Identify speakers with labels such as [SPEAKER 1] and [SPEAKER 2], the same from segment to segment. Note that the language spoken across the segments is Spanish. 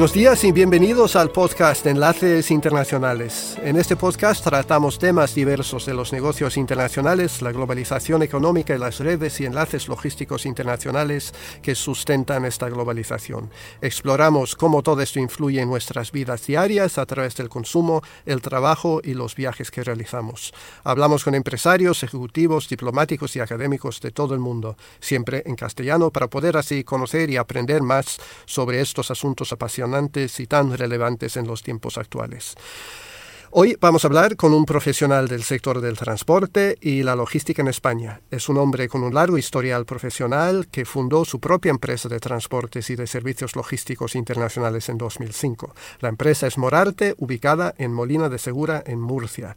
[SPEAKER 1] Buenos días y bienvenidos al podcast Enlaces Internacionales. En este podcast tratamos temas diversos de los negocios internacionales, la globalización económica y las redes y enlaces logísticos internacionales que sustentan esta globalización. Exploramos cómo todo esto influye en nuestras vidas diarias a través del consumo, el trabajo y los viajes que realizamos. Hablamos con empresarios, ejecutivos, diplomáticos y académicos de todo el mundo, siempre en castellano, para poder así conocer y aprender más sobre estos asuntos apasionantes y tan relevantes en los tiempos actuales. Hoy vamos a hablar con un profesional del sector del transporte y la logística en España. Es un hombre con un largo historial profesional que fundó su propia empresa de transportes y de servicios logísticos internacionales en 2005. La empresa es Morarte, ubicada en Molina de Segura, en Murcia.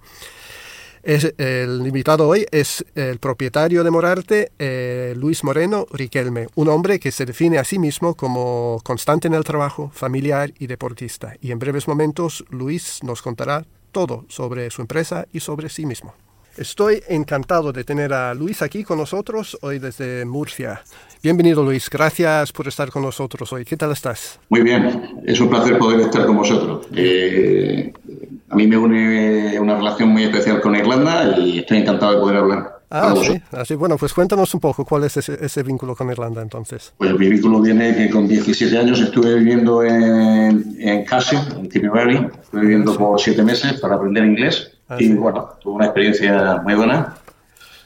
[SPEAKER 1] Es, el invitado hoy es el propietario de Morarte, eh, Luis Moreno Riquelme, un hombre que se define a sí mismo como constante en el trabajo, familiar y deportista. Y en breves momentos Luis nos contará todo sobre su empresa y sobre sí mismo. Estoy encantado de tener a Luis aquí con nosotros hoy desde Murcia. Bienvenido Luis, gracias por estar con nosotros hoy. ¿Qué tal estás?
[SPEAKER 2] Muy bien, es un placer poder estar con vosotros. Eh, a mí me une una relación muy especial con Irlanda y estoy encantado de poder hablar.
[SPEAKER 1] Ah, sí, así, bueno, pues cuéntanos un poco cuál es ese, vínculo con Irlanda entonces.
[SPEAKER 2] Pues mi vínculo viene que con 17 años estuve viviendo en, en Casio, en Tipperary, estuve viviendo por siete meses para aprender inglés Ah, y bueno, tuve una experiencia muy buena.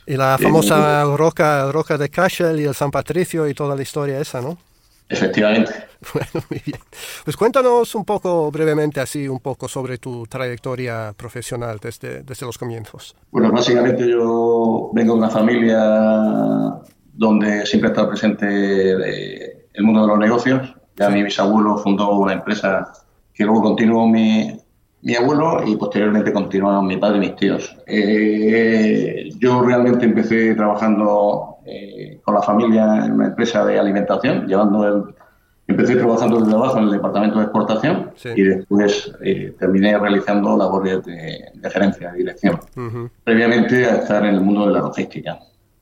[SPEAKER 1] Y la famosa roca, roca de Cashel y el San Patricio y toda la historia esa, ¿no?
[SPEAKER 2] Efectivamente.
[SPEAKER 1] Bueno, muy bien. Pues cuéntanos un poco brevemente, así, un poco sobre tu trayectoria profesional desde, desde los comienzos.
[SPEAKER 2] Bueno, básicamente yo vengo de una familia donde siempre ha estado presente eh, el mundo de los negocios. Ya mi bisabuelo fundó una empresa que luego continuó mi, mi abuelo y posteriormente continuaron mi padre y mis tíos. Eh, yo realmente empecé trabajando eh, con la familia en una empresa de alimentación, llevando el, empecé trabajando desde abajo en el departamento de exportación y después eh, terminé realizando labores de, gerencia, de dirección, previamente a estar en el mundo de la logística.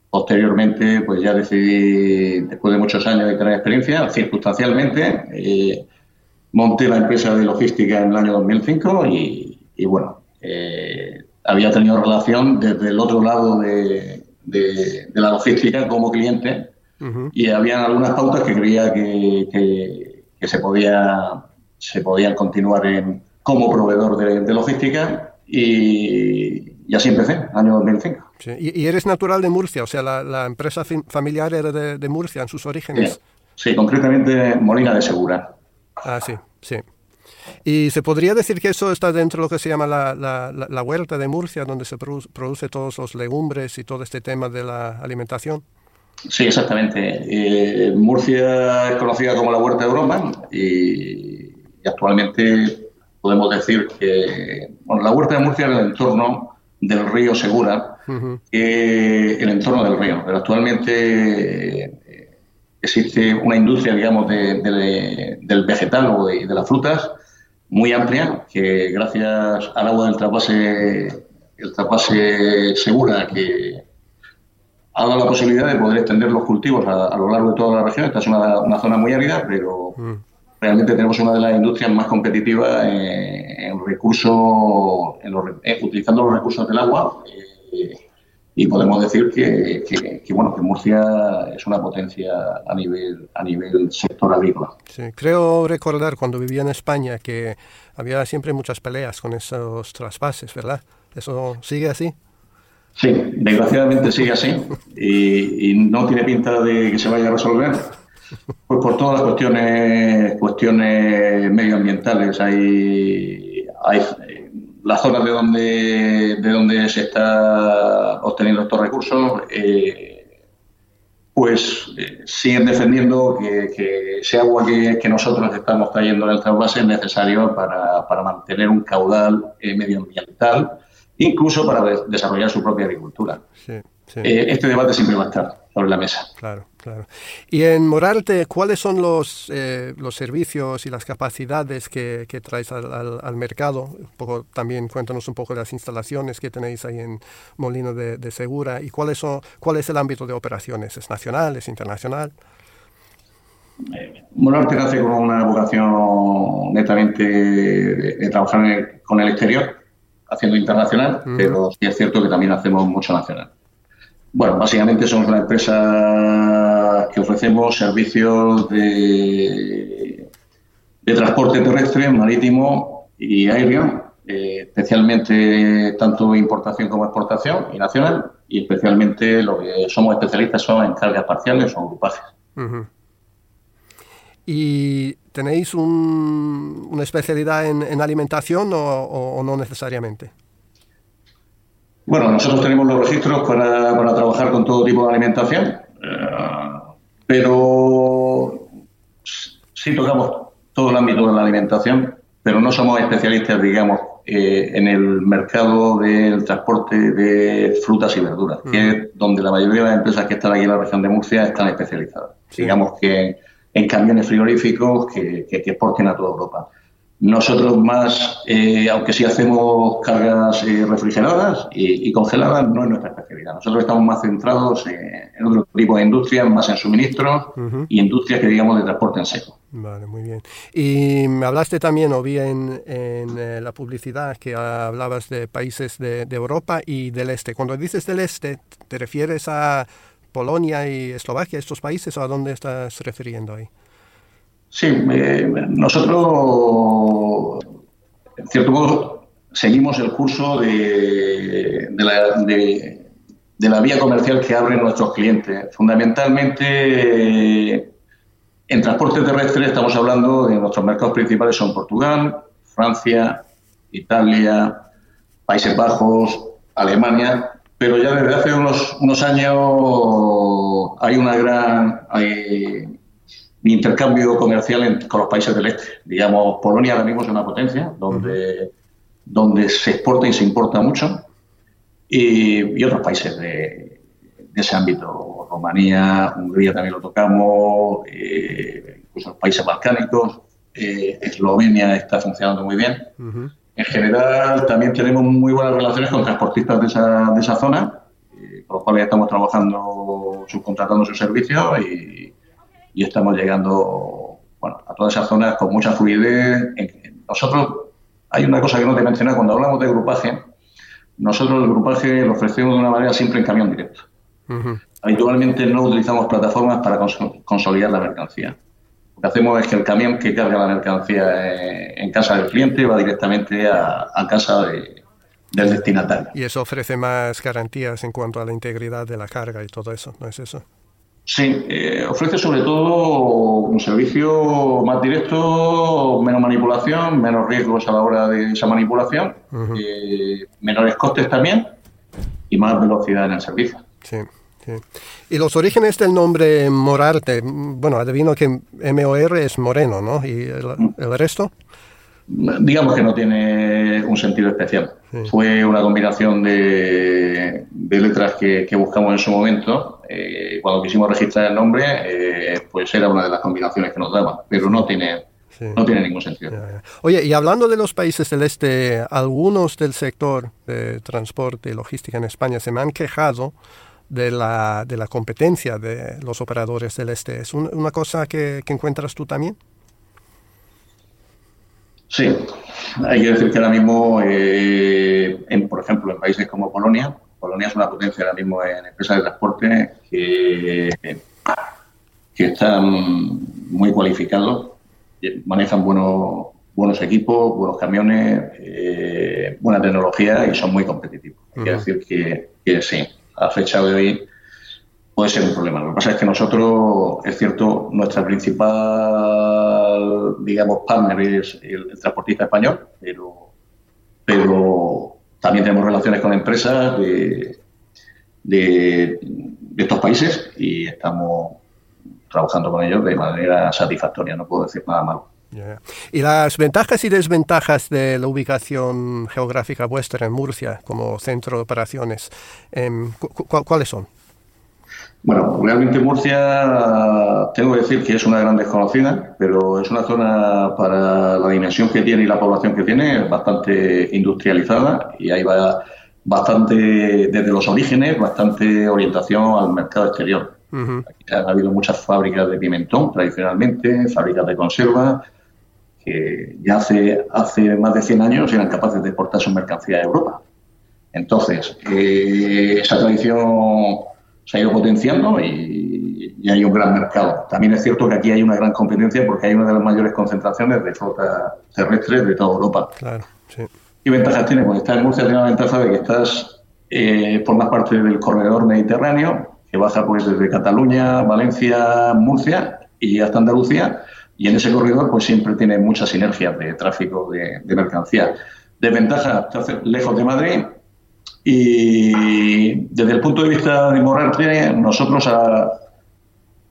[SPEAKER 2] Posteriormente, pues ya decidí, después de muchos años de tener experiencia, circunstancialmente, monté la empresa de logística en el año 2005 y, bueno, eh, había tenido relación desde el otro lado de, la logística como cliente y había algunas pautas que creía que, se podía se podían continuar en, como proveedor de, logística y, así empecé, año 2005.
[SPEAKER 1] ¿Y, eres natural de Murcia? O sea, la, empresa familiar era de, Murcia en sus orígenes.
[SPEAKER 2] sí, concretamente Molina de Segura.
[SPEAKER 1] Ah, sí, sí. Y se podría decir que eso está dentro de lo que se llama la, la, huerta de Murcia, donde se produce, todos los legumbres y todo este tema de la alimentación.
[SPEAKER 2] Sí, exactamente. Eh, Murcia es conocida como la huerta de Europa y, actualmente podemos decir que la huerta de Murcia es el entorno del río Segura, el entorno del río. Pero actualmente existe una industria, digamos, del vegetal o de, las frutas muy amplia, que gracias al agua del trapase, el trapase segura, que ha dado la posibilidad de poder extender los cultivos a, lo largo de toda la región. Esta es una, zona muy árida, pero mm. realmente tenemos una de las industrias más competitivas en, recursos, eh, utilizando los recursos del agua. Eh, y podemos decir que, que, bueno que Murcia es una potencia a nivel a nivel sector agrícola.
[SPEAKER 1] Sí, creo recordar cuando vivía en España que había siempre muchas peleas con esos traspases, ¿verdad? ¿Eso sigue así?
[SPEAKER 2] Sí, desgraciadamente sigue así y, y no tiene pinta de que se vaya a resolver. Pues por todas las cuestiones cuestiones medioambientales hay, hay las zonas de donde, de donde se está obteniendo estos recursos, eh, pues eh, siguen defendiendo que, ese agua que, nosotros estamos trayendo en el trasvase es necesario para, para mantener un caudal eh, medioambiental, incluso para desarrollar su propia agricultura. Este debate siempre va a estar sobre la mesa.
[SPEAKER 1] Claro, claro. Y en Morarte, ¿cuáles son los, eh, los servicios y las capacidades que, que traes al, al, mercado? Un poco, también cuéntanos un poco de las instalaciones que tenéis ahí en Molino de, de Segura y cuáles son, cuál es el ámbito de operaciones. ¿Es nacional? ¿Es internacional?
[SPEAKER 2] Monarte nace con una vocación netamente de, trabajar con el exterior, haciendo internacional, pero sí es cierto que también hacemos mucho nacional. Bueno, básicamente somos una empresa que ofrecemos servicios de, transporte terrestre, marítimo y aéreo, eh, especialmente tanto importación como exportación y nacional, y especialmente lo que somos especialistas son en cargas parciales o grupajes.
[SPEAKER 1] ¿Y tenéis una especialidad en, alimentación o, no necesariamente?
[SPEAKER 2] Bueno, nosotros tenemos los registros para, para trabajar con todo tipo de alimentación, eh, pero sí tocamos todo el ámbito de la alimentación, pero no somos especialistas, digamos, eh, en el mercado del transporte de frutas y verduras, que es donde la mayoría de las empresas que están aquí en la región de Murcia están especializadas. Digamos que en camiones frigoríficos que, que, exporten a toda Europa. Nosotros más, eh, aunque sí hacemos cargas eh, refrigeradas y, congeladas, no es nuestra especialidad. Nosotros estamos más centrados en, otro tipo de industrias, más en suministros y industrias que digamos de transporte en seco.
[SPEAKER 1] Vale, muy bien. Y me hablaste también, o bien en, eh, la publicidad, que hablabas de países de, de Europa y del este. Cuando dices del este, ¿te refieres a Polonia y Eslovaquia, estos países, o a dónde estás refiriendo ahí?
[SPEAKER 2] Sí, nosotros, en cierto modo, seguimos el curso de, la, de, la, vía comercial que abren nuestros clientes. Fundamentalmente, en transporte terrestre estamos hablando de nuestros mercados principales son Portugal, Francia, Italia, Países Bajos, Alemania, pero ya desde hace unos, unos años hay una gran hay intercambio comercial con los países del este. Digamos, Polonia ahora mismo es una potencia donde, donde se exporta y se importa mucho y, otros países de, ese ámbito, Rumanía, Hungría también lo tocamos, eh, incluso los países balcánicos, eh, Eslovenia está funcionando muy bien. En general, también tenemos muy buenas relaciones con transportistas de esa, de esa zona, eh, con los cuales estamos trabajando, subcontratando sus servicios y, y estamos llegando bueno, a todas esas zonas con mucha fluidez. Nosotros, hay una cosa que no te he cuando hablamos de grupaje, nosotros el grupaje lo ofrecemos de una manera simple en camión directo. Habitualmente no utilizamos plataformas para consolidar la mercancía. Lo que hacemos es que el camión que carga la mercancía eh, en casa del cliente va directamente a, casa del destinatario.
[SPEAKER 1] Y eso ofrece más garantías en cuanto a la integridad de la carga y todo eso, ¿no es eso?
[SPEAKER 2] Sí, eh, ofrece sobre todo un servicio más directo, menos manipulación, menos riesgos a la hora de esa manipulación, eh, menores costes también y más velocidad en el servicio.
[SPEAKER 1] Sí. Y los orígenes del nombre Morarte, bueno, adivino que MOR es moreno, ¿no? ¿Y el, resto?
[SPEAKER 2] Digamos que no tiene un sentido especial. Fue una combinación de, letras que, buscamos en su momento. Eh, cuando quisimos registrar el nombre, eh, pues era una de las combinaciones que nos daba, pero no tiene, No tiene ningún sentido.
[SPEAKER 1] Oye, y hablando de los países del este, algunos del sector de transporte y logística en España se me han quejado de la, de la competencia de los operadores del este. ¿Es una cosa que, encuentras tú también?
[SPEAKER 2] Sí, hay que decir que ahora mismo, eh, en, por ejemplo, en países como Polonia, Polonia es una potencia ahora mismo en empresas de transporte que, que están muy cualificados, manejan buenos, buenos equipos, buenos camiones, eh, buena tecnología y son muy competitivos. Hay que decir que, que sí, a fecha de hoy puede ser un problema. Lo que pasa es que nosotros, es cierto, nuestra principal, digamos, partner es el, transportista español, pero, pero también tenemos relaciones con empresas de, de, estos países y estamos trabajando con ellos de manera satisfactoria, no puedo decir nada malo.
[SPEAKER 1] ¿Y las ventajas y desventajas de la ubicación geográfica vuestra en Murcia como centro de operaciones, em, cuáles son?
[SPEAKER 2] Bueno, realmente Murcia, tengo que decir que es una gran desconocida, pero es una zona para la dimensión que tiene y la población que tiene bastante industrializada y ahí va bastante, desde los orígenes, bastante orientación al mercado exterior. ha habido muchas fábricas de pimentón tradicionalmente, fábricas de conserva, que ya hace, hace más de 100 años eran capaces de exportar su mercancía a Europa. Entonces, eh, esa tradición se ha ido potenciando y, y, hay un gran mercado. También es cierto que aquí hay una gran competencia porque hay una de las mayores concentraciones de flota terrestre de toda Europa. Claro, sí. ¿Qué ventajas tiene? Pues estar en Murcia tiene la ventaja de que estás eh, por más parte del corredor mediterráneo, que baja pues desde Cataluña, Valencia, Murcia y hasta Andalucía, y en ese corredor pues siempre tiene muchas sinergias de tráfico de, mercancía. Desventaja, estar lejos de Madrid, y desde el punto de vista de Morarte, nosotros a,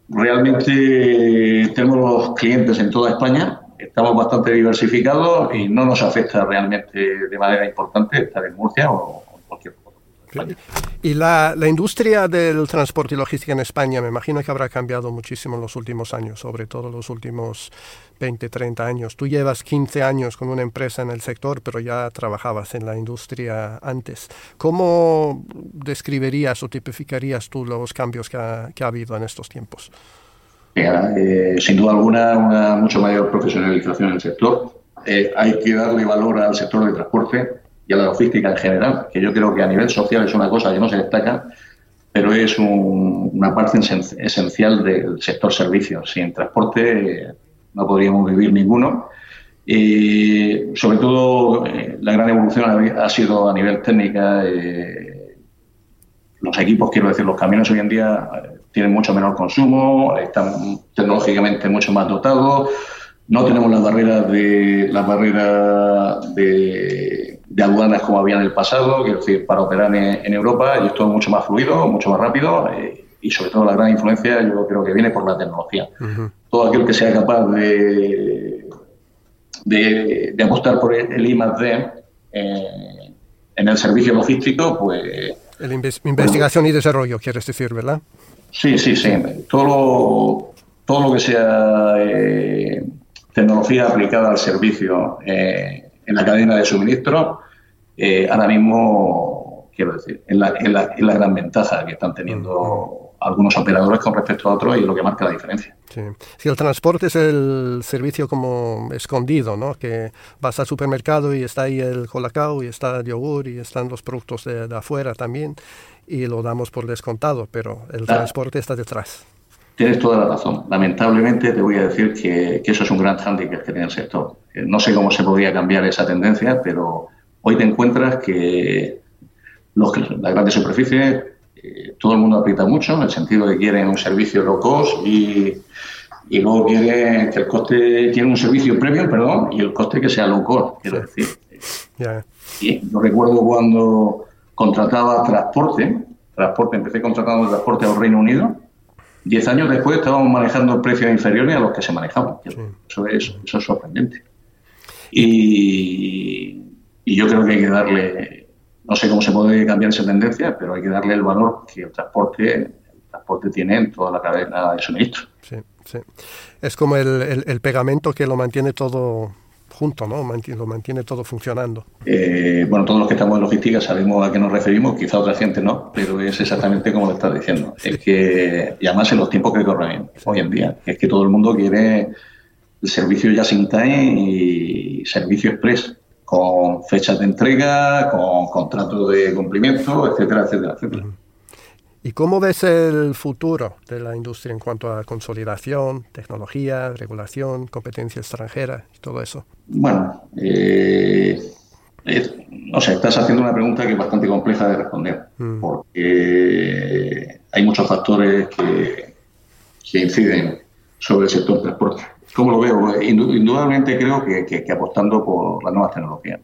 [SPEAKER 2] realmente tenemos los clientes en toda España, estamos bastante diversificados y no nos afecta realmente de manera importante estar en Murcia o,
[SPEAKER 1] y la, la, industria del transporte y logística en España me imagino que habrá cambiado muchísimo en los últimos años, sobre todo los últimos 20, 30 años. Tú llevas 15 años con una empresa en el sector, pero ya trabajabas en la industria antes. ¿Cómo describirías o tipificarías tú los cambios que ha, que ha habido en estos tiempos?
[SPEAKER 2] Eh, sin duda alguna, una mucho mayor profesionalización en el sector. Eh, hay que darle valor al sector del transporte y a la logística en general, que yo creo que a nivel social es una cosa que no se destaca, pero es una parte esencial del sector servicios. Sin transporte no podríamos vivir ninguno. Y sobre todo eh, la gran evolución ha, sido a nivel técnica. los equipos, quiero decir, los camiones hoy en día tienen mucho menor consumo, están tecnológicamente mucho más dotados, no tenemos las barreras de las barreras de, aduanas como había en el pasado, quiero decir, para operar en, Europa y esto es mucho más fluido, mucho más rápido eh, y sobre todo la gran influencia yo creo que viene por la tecnología. Todo aquel que sea capaz de, de, apostar por el I D eh, en el servicio logístico, pues...
[SPEAKER 1] El investigación y desarrollo, quieres decir, ¿verdad?
[SPEAKER 2] Sí, sí, sí. Todo lo, todo lo que sea eh, tecnología aplicada al servicio en la cadena de suministro, eh, ahora mismo, quiero decir, es la, la, gran ventaja que están teniendo algunos operadores con respecto a otros y lo que marca la diferencia.
[SPEAKER 1] Sí. Si el transporte es el servicio como escondido, ¿no? Que vas al supermercado y está ahí el colacao y está el yogur y están los productos de, de afuera también y lo damos por descontado, pero el transporte está detrás.
[SPEAKER 2] Tienes toda la razón. Lamentablemente te voy a decir que, eso es un gran hándicap que tiene el sector. No sé cómo se podría cambiar esa tendencia, pero hoy te encuentras que los, las grandes superficies, eh, todo el mundo aprieta mucho en el sentido de que quieren un servicio low cost y, y luego quieren que el coste, tiene un servicio premium, perdón, y el coste que sea low cost, quiero decir. Y yo recuerdo cuando contrataba transporte, transporte, empecé contratando transporte al Reino Unido. Diez años después estábamos manejando precios inferiores a los que se manejaban. Eso, es, eso es sorprendente. Y, yo creo que hay que darle, no sé cómo se puede cambiar esa tendencia, pero hay que darle el valor que el transporte, el transporte tiene en toda la cadena de suministro.
[SPEAKER 1] Sí, sí. Es como el, el pegamento que lo mantiene todo junto, ¿no? lo mantiene todo funcionando.
[SPEAKER 2] Eh, bueno, todos los que estamos en logística sabemos a qué nos referimos, quizá otra gente no, pero es exactamente como lo estás diciendo. Es que, y además en los tiempos que corren hoy en día, es que todo el mundo quiere el servicio ya sin time y servicio express, con fechas de entrega, con contratos de cumplimiento, etcétera, etcétera, etcétera.
[SPEAKER 1] ¿Y cómo ves el futuro de la industria en cuanto a consolidación, tecnología, regulación, competencia extranjera y todo eso?
[SPEAKER 2] Bueno, eh, no sé, estás haciendo una pregunta que es bastante compleja de responder, mm. porque hay muchos factores que, que, inciden sobre el sector transporte. ¿Cómo lo veo? Indudablemente creo que, apostando por las nuevas tecnologías.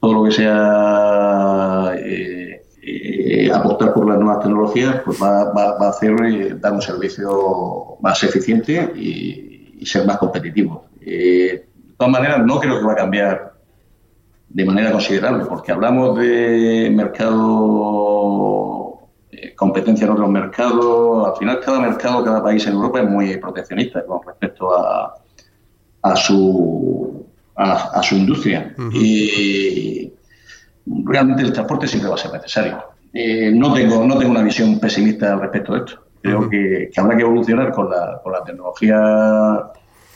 [SPEAKER 2] Todo lo que sea... Eh, eh, apostar por las nuevas tecnologías pues va, a hacer eh, dar un servicio más eficiente y, ser más competitivo. Eh, de todas maneras, no creo que va a cambiar de manera considerable, porque hablamos de mercado, competencia en otros mercados. Al final, cada mercado, cada país en Europa es muy proteccionista con respecto a, a su a, su industria. Y realmente el transporte siempre va a ser necesario. Eh, no, tengo, no tengo una visión pesimista al respecto de esto. Creo que, habrá que evolucionar con la, con la tecnología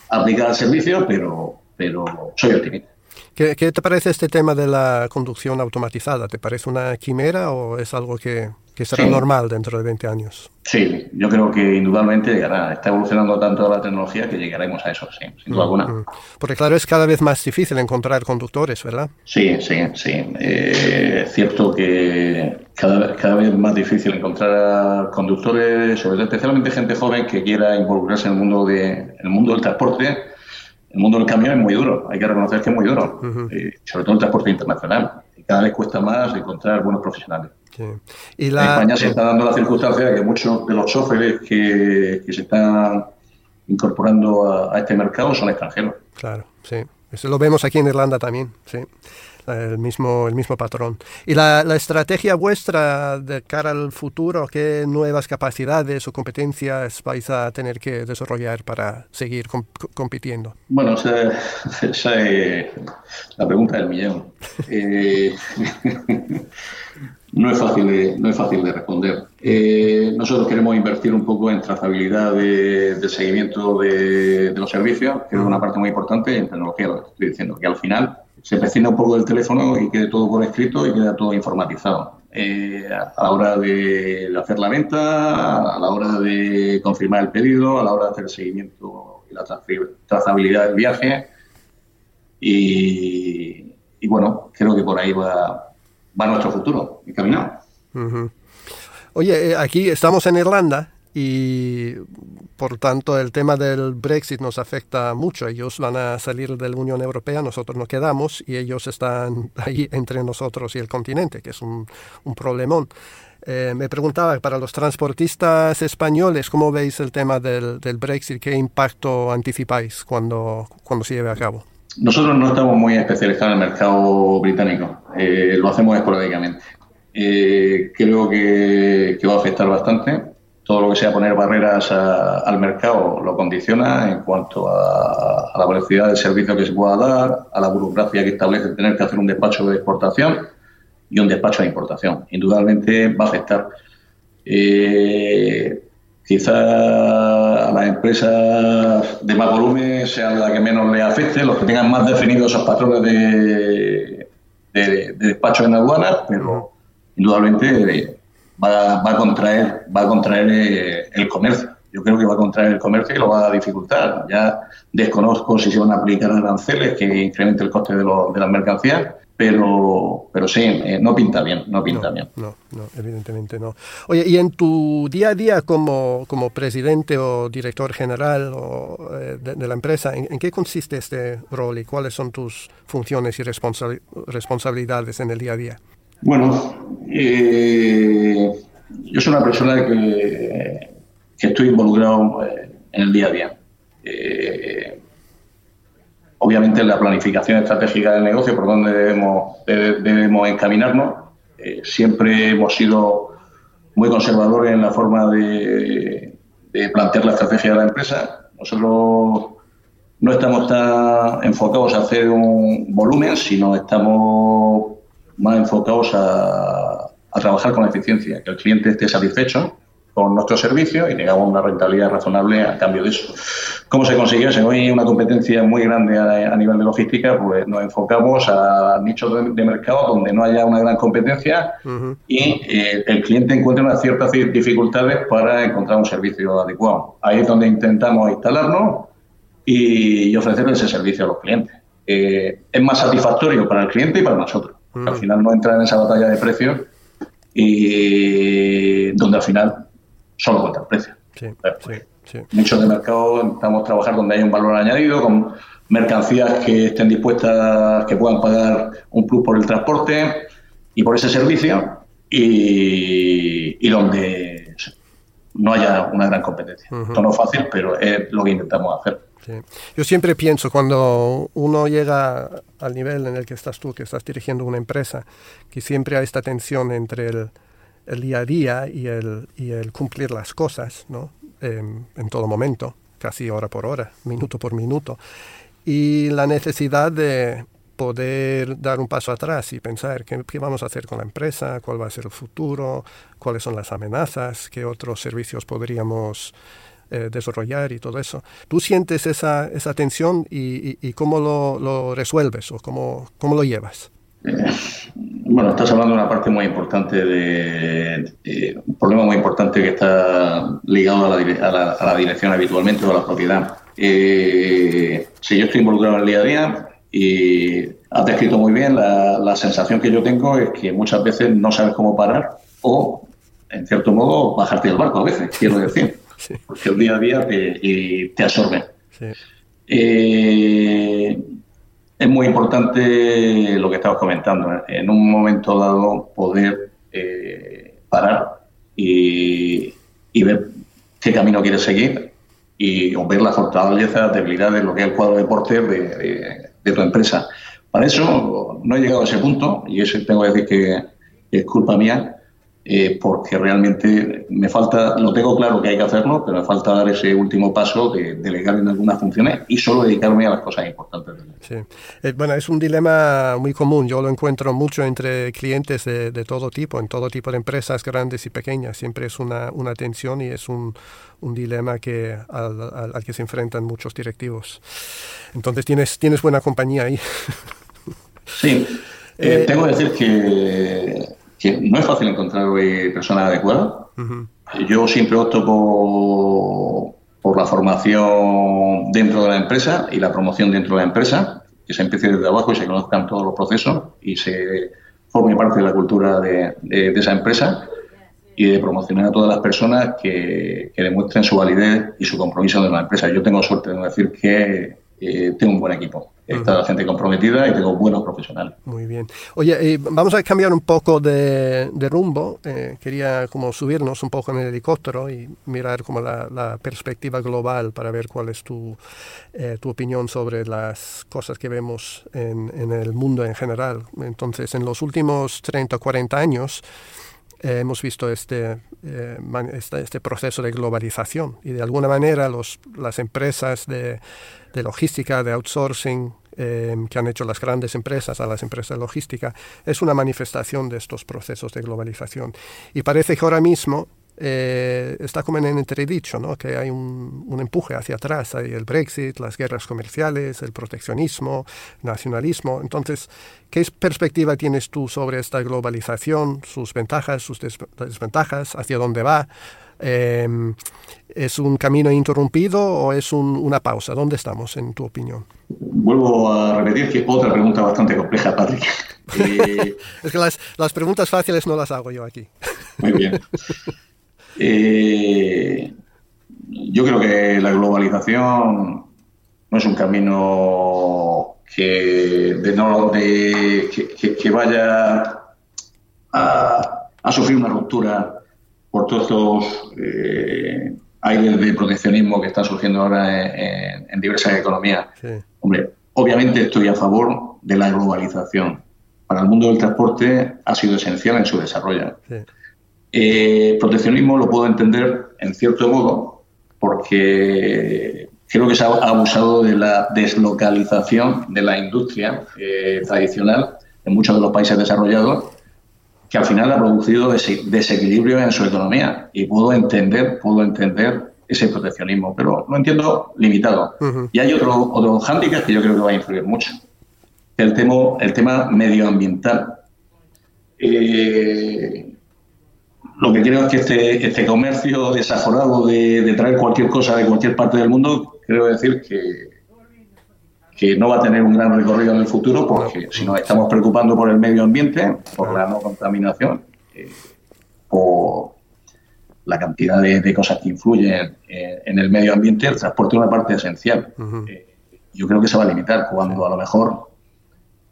[SPEAKER 2] aplicada al servicio, pero, pero soy optimista.
[SPEAKER 1] ¿Qué, ¿Qué, te parece este tema de la conducción automatizada? ¿Te parece una quimera o es algo que, que será normal dentro de 20 años.
[SPEAKER 2] Sí, yo creo que indudablemente llegará. Está evolucionando tanto la tecnología que llegaremos a eso, sí, sin duda alguna. Mm, mm.
[SPEAKER 1] Porque claro, es cada vez más difícil encontrar conductores, ¿verdad?
[SPEAKER 2] Sí, sí, sí. Eh, es cierto que cada, cada vez más difícil encontrar conductores, sobre todo especialmente gente joven que quiera involucrarse en el mundo, de, en el mundo del transporte. El mundo del camión es muy duro, hay que reconocer que es muy duro, eh, sobre todo el transporte internacional. Y cada vez cuesta más encontrar buenos profesionales. En España se está dando la circunstancia de que muchos de los choferes que, se están incorporando a, este mercado son extranjeros.
[SPEAKER 1] Claro, sí. Eso lo vemos aquí en Irlanda también, sí. El mismo, el mismo patrón. ¿Y la, estrategia vuestra de cara al futuro? ¿Qué nuevas capacidades o competencias vais a tener que desarrollar para seguir compitiendo?
[SPEAKER 2] Bueno, esa, es la pregunta del millón. Eh, no es fácil de, no es fácil de responder. Eh, nosotros queremos invertir un poco en trazabilidad de, seguimiento de, los servicios, que es una parte muy importante, en tecnología, lo que estoy diciendo, que al final se prescinde un poco del teléfono y quede todo por escrito y queda todo informatizado. Eh, a la hora de hacer la venta, a la hora de confirmar el pedido, a la hora de hacer el seguimiento y la trazabilidad del viaje. Y, bueno, creo que por ahí va, va nuestro futuro encaminado.
[SPEAKER 1] Oye, eh, aquí estamos en Irlanda y por tanto el tema del Brexit nos afecta mucho. Ellos van a salir de la Unión Europea, nosotros nos quedamos y ellos están ahí entre nosotros y el continente, que es un, un problemón. Eh, me preguntaba, para los transportistas españoles, ¿cómo veis el tema del, del Brexit? ¿Qué impacto anticipáis cuando, cuando se lleve a cabo?
[SPEAKER 2] Nosotros no estamos muy especializados en el mercado británico, eh, lo hacemos esporádicamente. Eh, creo que, va a afectar bastante. Todo lo que sea poner barreras al mercado lo condiciona en cuanto a, la velocidad del servicio que se pueda dar, a la burocracia que establece tener que hacer un despacho de exportación y un despacho de importación. Indudablemente va a afectar. Eh, quizá a las empresas de más volumen sean las que menos les afecte, los que tengan más definidos esos patrones de, de, despacho en aduanas, pero indudablemente va, a contraer, va a contraer eh, el comercio. Yo creo que va a contraer el comercio y lo va a dificultar. Ya desconozco si se van a aplicar aranceles que incrementen el coste de, de las mercancías, pero, pero sí, eh, no pinta bien, no pinta bien.
[SPEAKER 1] No, no, evidentemente no. Oye, y en tu día a día como, como presidente o director general o, eh, de, la empresa, ¿en, qué consiste este rol y cuáles son tus funciones y responsabilidades en el día a día?
[SPEAKER 2] Bueno, eh, yo soy una persona que, que estoy involucrado en el día a día obviamente la planificación estratégica del negocio, por donde debemos, debemos encaminarnos. Eh, siempre hemos sido muy conservadores en la forma de, plantear la estrategia de la empresa. Nosotros no estamos tan enfocados a hacer un volumen, sino estamos más enfocados a, a trabajar con eficiencia, que el cliente esté satisfecho con nuestro servicio y tengamos una rentabilidad razonable a cambio de eso. ¿Cómo se consigue? Si hoy hay una competencia muy grande a, nivel de logística, pues nos enfocamos a nichos de, mercado donde no haya una gran competencia y eh, el cliente encuentre unas ciertas dificultades para encontrar un servicio adecuado. Ahí es donde intentamos instalarnos y, ofrecer ese servicio a los clientes. Eh, es más satisfactorio para el cliente y para nosotros. Al final no entra en esa batalla de precios y donde al final solo cuenta el precio. Sí, sí, Muchos de mercado estamos trabajando donde hay un valor añadido, con mercancías que estén dispuestas, que puedan pagar un plus por el transporte y por ese servicio, y, donde no haya una gran competencia. Esto no es fácil, pero es lo que intentamos hacer.
[SPEAKER 1] Yo siempre pienso, cuando uno llega al nivel en el que estás tú, que estás dirigiendo una empresa, que siempre hay esta tensión entre el, el día a día y el, y el cumplir las cosas ¿no? Em, en todo momento, casi hora por hora, minuto por minuto. Y la necesidad de poder dar un paso atrás y pensar qué, qué, vamos a hacer con la empresa, cuál va a ser el futuro, cuáles son las amenazas, qué otros servicios podríamos eh, desarrollar y todo eso. ¿Tú sientes esa, esa tensión y, y, cómo lo, lo, resuelves o cómo, cómo lo llevas?
[SPEAKER 2] Eh, bueno, estás hablando de una parte muy importante de, de, un problema muy importante que está ligado a la, a la, a la dirección habitualmente o a la propiedad. Eh, si yo estoy involucrado en el día a día, y has descrito muy bien, la, la, sensación que yo tengo es que muchas veces no sabes cómo parar o, en cierto modo, bajarte del barco a veces, quiero decir, sí. porque el día a día te, te absorbe. Sí. Eh, es muy importante lo que estabas comentando, ¿eh? en un momento dado poder eh, parar y, y ver qué camino quieres seguir y o ver las fortalezas, debilidades, lo que es el cuadro de porter de, de, de, tu empresa. Para eso no he llegado a ese punto y eso tengo que decir que, es culpa mía eh, porque realmente me falta, lo tengo claro que hay que hacerlo, pero me falta dar ese último paso de delegar en algunas funciones y solo dedicarme a las cosas importantes.
[SPEAKER 1] Sí. Eh, bueno, es un dilema muy común, yo lo encuentro mucho entre clientes de, de, todo tipo, en todo tipo de empresas grandes y pequeñas, siempre es una, una tensión y es un, un dilema que, al, al, al, que se enfrentan muchos directivos. Entonces tienes, tienes buena compañía ahí.
[SPEAKER 2] Sí, eh, tengo que decir que no es fácil encontrar hoy personas adecuadas. Uh -huh. Yo siempre opto por, por, la formación dentro de la empresa y la promoción dentro de la empresa, que se empiece desde abajo y se conozcan todos los procesos y se forme parte de la cultura de, de, de esa empresa y de promocionar a todas las personas que, que, demuestren su validez y su compromiso de la empresa. Yo tengo suerte de decir que eh, tengo un buen equipo. Está la gente comprometida y tengo buenos profesionales.
[SPEAKER 1] Muy bien. Oye, eh, vamos a cambiar un poco de, de rumbo. Eh, quería como subirnos un poco en el helicóptero y mirar como la, la perspectiva global para ver cuál es tu, eh, tu opinión sobre las cosas que vemos en, en, el mundo en general. Entonces, en los últimos 30 o 40 años, eh, hemos visto este, eh, este, este, proceso de globalización y de alguna manera los, las empresas de, de logística, de outsourcing, eh, que han hecho las grandes empresas a las empresas de logística, es una manifestación de estos procesos de globalización. Y parece que ahora mismo eh, está como en entredicho, ¿no? que hay un, un, empuje hacia atrás, hay el Brexit, las guerras comerciales, el proteccionismo, nacionalismo. Entonces, ¿qué perspectiva tienes tú sobre esta globalización, sus ventajas, sus desventajas, hacia dónde va? Eh, ¿Es un camino interrumpido o es un, una pausa? ¿Dónde estamos, en tu opinión?
[SPEAKER 2] Vuelvo a repetir que otra pregunta bastante compleja, Patrick.
[SPEAKER 1] Eh... es que las, las preguntas fáciles no las hago yo aquí.
[SPEAKER 2] Muy bien. Eh, yo creo que la globalización no es un camino que, de no, de, que, que vaya a, a, sufrir una ruptura por todos estos eh, aires de proteccionismo que están surgiendo ahora en, en diversas economías. Sí. Hombre, obviamente estoy a favor de la globalización. Para el mundo del transporte ha sido esencial en su desarrollo. Sí. Eh, proteccionismo lo puedo entender en cierto modo porque creo que se ha abusado de la deslocalización de la industria eh, tradicional en muchos de los países desarrollados que al final ha producido des desequilibrio en su economía. Y puedo entender puedo entender ese proteccionismo pero lo entiendo limitado. Uh -huh. y hay otro otro hándicap que yo creo que va a influir mucho el tema el tema medioambiental. Eh, lo que creo es que este, este comercio desaforado de, de, traer cualquier cosa de cualquier parte del mundo, creo decir que, que no va a tener un gran recorrido en el futuro porque si nos estamos preocupando por el medio ambiente, por la no contaminación, eh, por la cantidad de, de cosas que influyen en, en, el medio ambiente, el transporte es una parte esencial. Uh -huh. eh, yo creo que se va a limitar cuando a lo mejor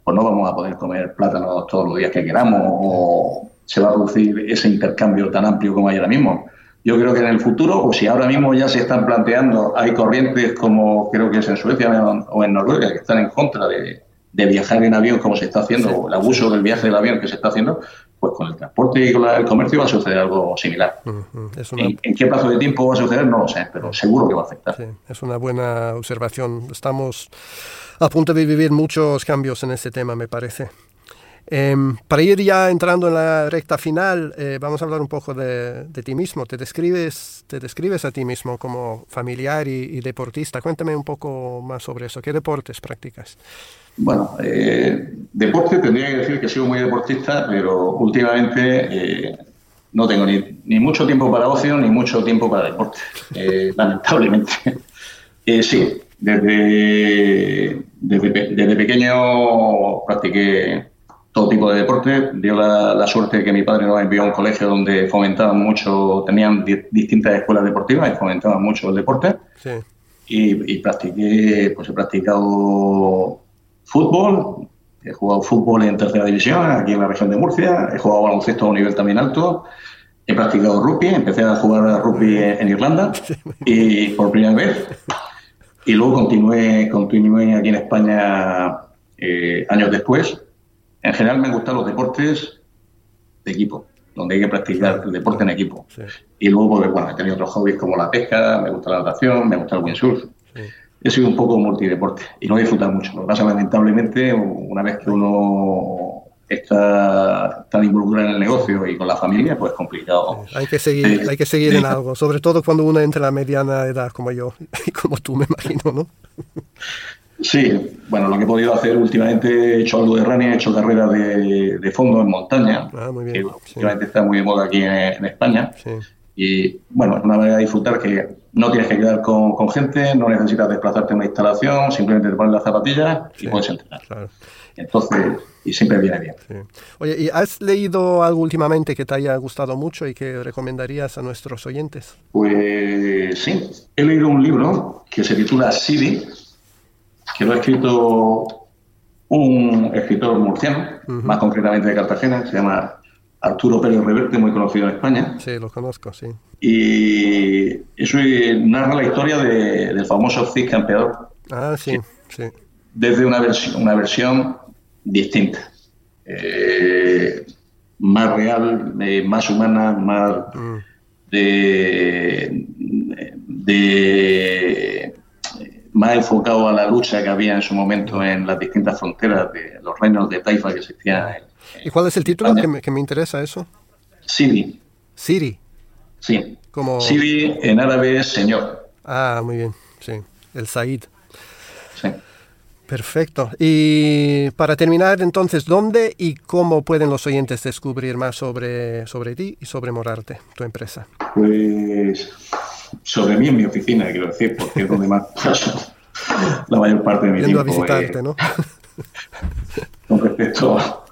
[SPEAKER 2] pues no vamos a poder comer plátanos todos los días que queramos o se va a producir ese intercambio tan amplio como hay ahora mismo. Yo creo que en el futuro, o si ahora mismo ya se están planteando, hay corrientes como creo que es en Suecia o en Noruega, que están en contra de, de viajar en avión como se está haciendo, sí, o el abuso sí. del viaje del avión que se está haciendo, pues con el transporte y con el comercio va a suceder algo similar. ¿En, qué plazo de tiempo va a suceder? No lo sé, pero seguro que va a afectar.
[SPEAKER 1] es una buena observación. Estamos a punto de vivir muchos cambios en este tema, me parece. Em, para ir ya entrando en la recta final, eh, vamos a hablar un poco de, ti mismo. ¿Te describes, ¿Te describes a ti mismo como familiar y, deportista? Cuéntame un poco más sobre eso. ¿Qué deportes practicas?
[SPEAKER 2] Bueno, eh, deporte tendría que decir que sido muy deportista, pero últimamente eh, no tengo ni, ni, mucho tiempo para ocio ni mucho tiempo para deporte, lamentablemente. sí, desde, desde, desde pequeño practiqué todo tipo de deporte. Dio la, suerte de que mi padre nos envió a un colegio donde fomentaban mucho, tenían distintas escuelas deportivas y fomentaban mucho el deporte. Y, practiqué, pues he practicado fútbol, he jugado fútbol en tercera división aquí en la región de Murcia, he jugado baloncesto a un nivel también alto, he practicado rugby, empecé a jugar rugby en Irlanda y por primera vez. Y luego continué, continué aquí en España eh, años después en general me gustan los deportes de equipo, donde hay que practicar el deporte en equipo. Y luego, pues, bueno, he tenido otros hobbies como la pesca, me gusta la natación, me gusta el windsurf. He sido un poco multideporte y no he disfrutado mucho. Lo que pasa, lamentablemente, una vez que uno está tan involucrado en el negocio y con la familia, pues es complicado.
[SPEAKER 1] hay que seguir, hay que seguir en algo, sobre todo cuando uno entra en la mediana edad como yo y como tú, me imagino, ¿no?
[SPEAKER 2] Sí, bueno, lo que he podido hacer últimamente, he hecho algo de running, he hecho carreras de, fondo en montaña, ah, muy bien. que últimamente está muy de moda aquí en, España. Y bueno, es una manera de disfrutar que no tienes que quedar con, gente, no necesitas desplazarte a una instalación, simplemente te pones las zapatillas y puedes entrenar. Entonces, y siempre viene bien.
[SPEAKER 1] Oye, ¿y has leído algo últimamente que te haya gustado mucho y que recomendarías a nuestros oyentes?
[SPEAKER 2] Pues sí, he leído un libro que se titula City que lo ha escrito un escritor murciano, más concretamente de Cartagena, se llama Arturo Pérez Reverte, muy conocido en España.
[SPEAKER 1] Sí, lo conozco, sí.
[SPEAKER 2] Y eso narra la historia del famoso Cid campeador.
[SPEAKER 1] Ah, sí, sí.
[SPEAKER 2] Desde una, versión, una versión distinta. Eh, más real, eh, más humana, más mm. de, de más enfocado a la lucha que había en su momento en las distintas fronteras de los reinos de Taifa que existían.
[SPEAKER 1] ¿Y cuál es el título que me, que me, interesa eso?
[SPEAKER 2] Siri.
[SPEAKER 1] Siri.
[SPEAKER 2] Sí. Como... Siri en árabe es señor.
[SPEAKER 1] Ah, muy bien, sí. El Said. Sí. Perfecto. Y para terminar, entonces, ¿dónde y cómo pueden los oyentes descubrir más sobre, sobre ti y sobre Morarte, tu empresa?
[SPEAKER 2] Pues sobre mí en mi oficina, quiero decir, porque es donde más paso la mayor parte de mi tiempo.
[SPEAKER 1] a visitarte, ¿no?
[SPEAKER 2] con respecto,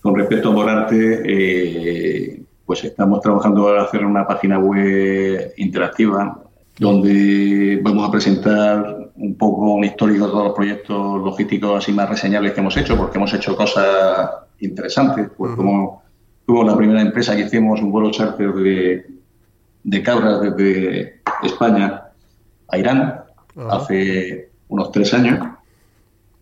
[SPEAKER 2] con respecto a Morarte, eh, pues estamos trabajando para hacer una página web interactiva donde vamos a presentar un poco un histórico de todos los proyectos logísticos así más reseñables que hemos hecho, porque hemos hecho cosas interesantes, pues como fuimos la primera empresa que hicimos un vuelo charter de de cabras desde España a Irán hace unos tres años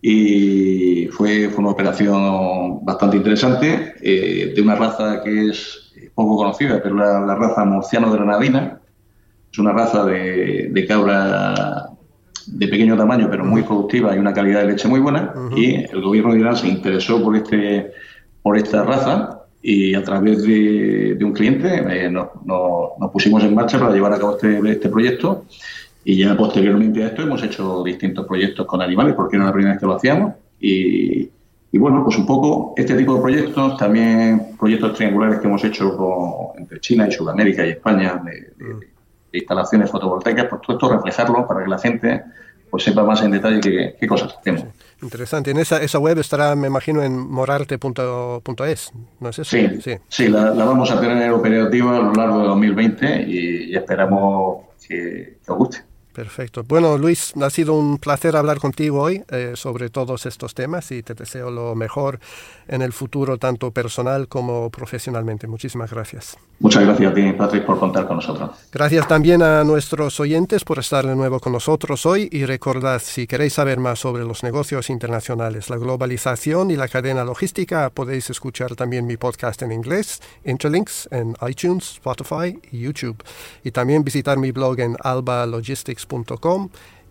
[SPEAKER 2] y fue, fue una operación bastante interesante eh, de una raza que es poco conocida, pero la, la raza murciano-granadina. Es una raza de, de, cabra de pequeño tamaño, pero muy productiva y una calidad de leche muy buena. Y el gobierno de Irán se interesó por, este, por esta raza y a través de, un cliente eh, nos, pusimos en marcha para llevar a cabo este, este, proyecto. Y ya posteriormente a esto hemos hecho distintos proyectos con animales porque era la primera vez que lo hacíamos. Y, bueno, pues un poco este tipo de proyectos, también proyectos triangulares que hemos hecho entre China y Sudamérica y España de, instalaciones fotovoltaicas, pues todo esto reflejarlo para que la gente pues sepa más en detalle qué, cosas hacemos.
[SPEAKER 1] Interesante. En esa, esa web estará, me imagino, en morarte.es, ¿no es eso?
[SPEAKER 2] Sí, sí. sí la, vamos a tener operativa a lo largo de 2020 y, esperamos que, os guste.
[SPEAKER 1] Perfecto. Bueno, Luis, ha sido un placer hablar contigo hoy eh, sobre todos estos temas y te deseo lo mejor en el futuro, tanto personal como profesionalmente. Muchísimas gracias.
[SPEAKER 2] Muchas gracias a ti, Patrick, por contar con nosotros.
[SPEAKER 1] Gracias también a nuestros oyentes por estar de nuevo con nosotros hoy y recordad, si queréis saber más sobre los negocios internacionales, la globalización y la cadena logística, podéis escuchar también mi podcast en inglés, Interlinks, en iTunes, Spotify y YouTube. Y también visitar mi blog en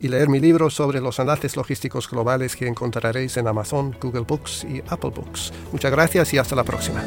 [SPEAKER 1] y leer mi libro sobre los enlaces logísticos globales que encontraréis en Amazon, Google Books y Apple Books. Muchas gracias y hasta la próxima.